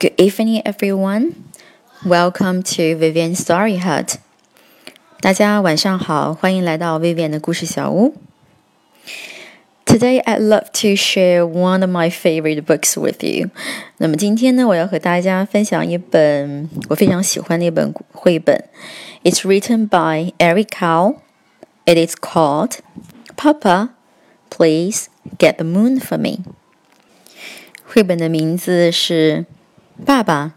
Good evening, everyone. Welcome to Vivian Story Hut. 大家晚上好，欢迎来到 Vivian 的故事小屋。Today, I'd love to share one of my favorite books with you. 那么今天呢，我要和大家分享一本我非常喜欢的一本绘本。It's written by Eric Carle. It is called Papa, Please Get the Moon for Me. 绘本的名字是《 爸爸，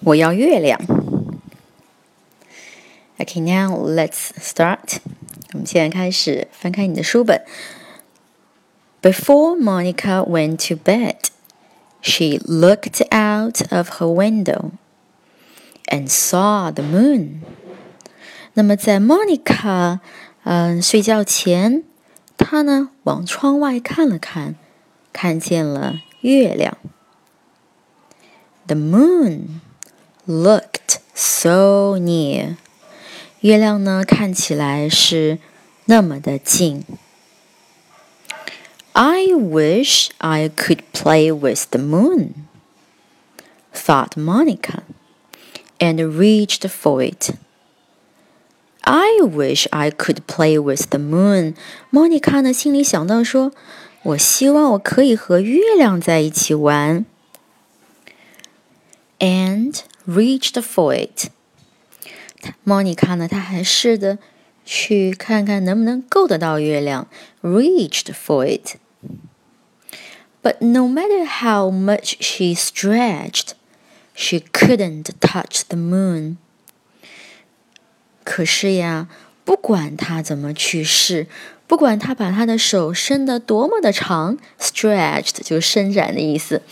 我要月亮》。Okay, now let's start. 我们现在开始翻开你的书本。Before Monica went to bed, she looked out of her window and saw the moon. 那么在 Monica 嗯睡觉前，她呢往窗外看了看，看见了月亮。 The moon looked so near. 月亮呢，看起来是那么的近。I wish I could play with the moon, thought Monica, and reached for it. I wish I could play with the moon. Monica 呢，心里想到说：“我希望我可以和月亮在一起玩。” And reached for it. 莫妮卡呢？她还试着去看看能不能够得到月亮，reached for it. But no matter how much she stretched, she couldn't touch the moon. 可是呀，不管她怎么去试，不管她把她的手伸得多么的长，stretched 就伸展的意思。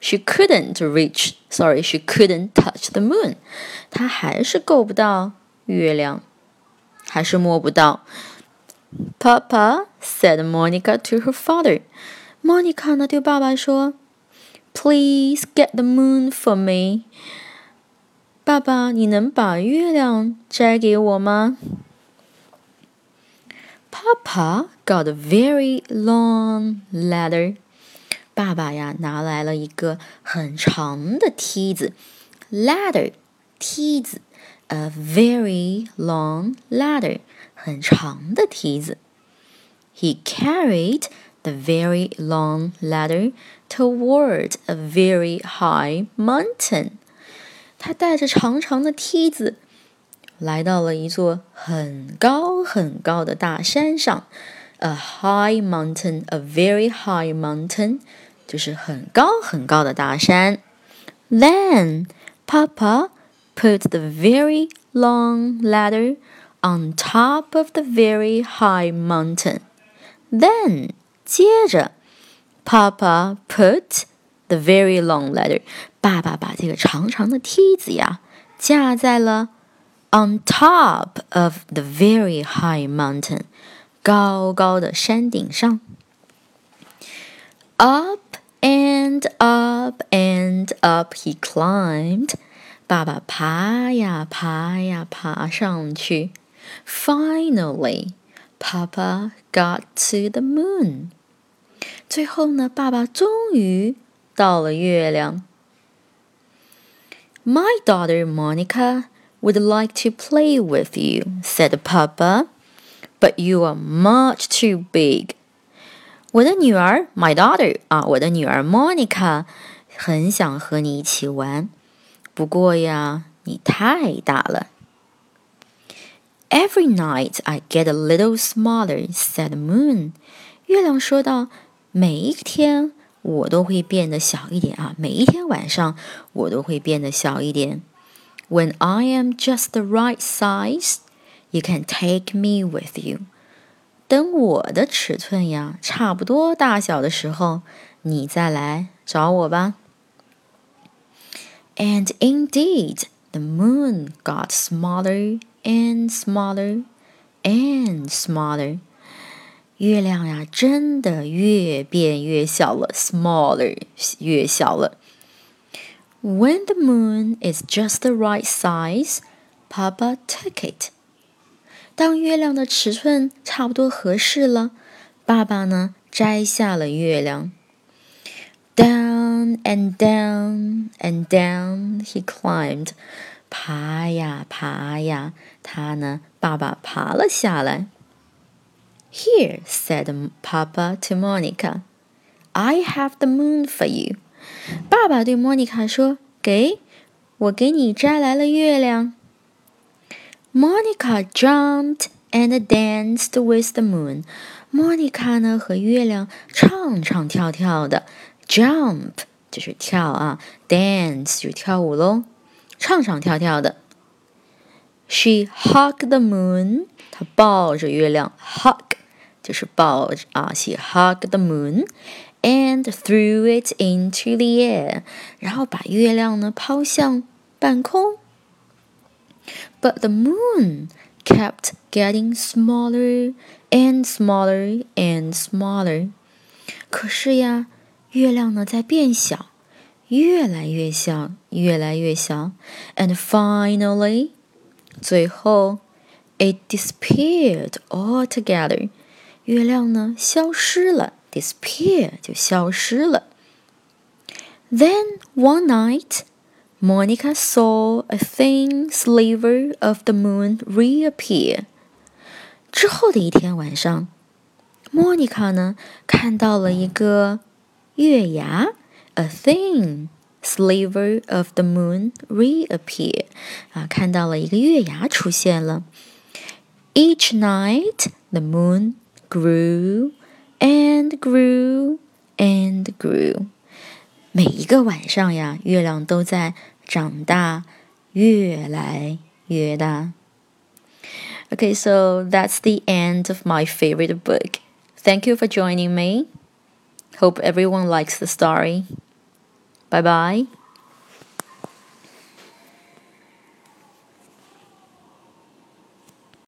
She couldn't reach. Sorry, she couldn't touch the moon. 她还是够不到月亮，还是摸不到。Papa said Monica to her father. Monica 呢对爸爸说：“Please get the moon for me. 爸爸，你能把月亮摘给我吗？”Papa got a very long ladder. 爸爸呀，拿来了一个很长的梯子，ladder，梯子，a very long ladder，很长的梯子。He carried the very long ladder toward a very high mountain。他带着长长的梯子，来到了一座很高很高的大山上，a high mountain，a very high mountain。 就是很高很高的大山。Then Papa put the very long ladder on top of the very high mountain. Then 接着，Papa put the very long ladder，爸爸把这个长长的梯子呀架在了 on top of the very high mountain，高高的山顶上。Up and up and up he climbed. 爸爸爬呀爬呀爬上去。Finally, Papa got to the moon. 最后呢，爸爸终于到了月亮。My daughter Monica would like to play with you, said Papa, but you are much too big. 我的女儿，my daughter 啊，我的女儿 Monica 很想和你一起玩，不过呀，你太大了。Every night I get a little smaller," said the moon. 月亮说道：“每一天我都会变得小一点啊，每一天晚上我都会变得小一点。When I am just the right size, you can take me with you.” 等我的尺寸呀差不多大小的时候，你再来找我吧。And indeed, the moon got smaller and smaller and smaller. 月亮呀，真的越变越小了，smaller 越小了。When the moon is just the right size, Papa took it. 当月亮的尺寸差不多合适了，爸爸呢摘下了月亮。Down and down and down he climbed. 爬呀爬呀，他呢，爸爸爬了下来。Here, said Papa to Monica, I have the moon for you. 爸爸对莫妮卡说：“给，我给你摘来了月亮。” Monica jumped and danced with the moon. 莫妮卡呢和月亮唱唱跳跳的。Jump 就是跳啊，dance 就跳舞喽，唱唱跳跳的。She hugged the moon. 她抱着月亮，hug 就是抱着啊。She hugged the moon and threw it into the air. 然后把月亮呢抛向半空。 But the moon kept getting smaller and smaller and smaller. 可是呀，月亮呢在变小，越来越小，越来越小。And finally，最后，it disappeared altogether。月亮呢消失了，disappear 就消失了。Then one night。 Monica saw a thin sliver of the moon reappear. 之后的一天晚上，莫妮卡呢看到了一个月牙，a thin sliver of the moon reappear，啊，看到了一个月牙出现了。Each night the moon grew and grew and grew。每一个晚上呀，月亮都在 长大，越来越大。Okay, so that's the end of my favorite book. Thank you for joining me. Hope everyone likes the story. Bye bye.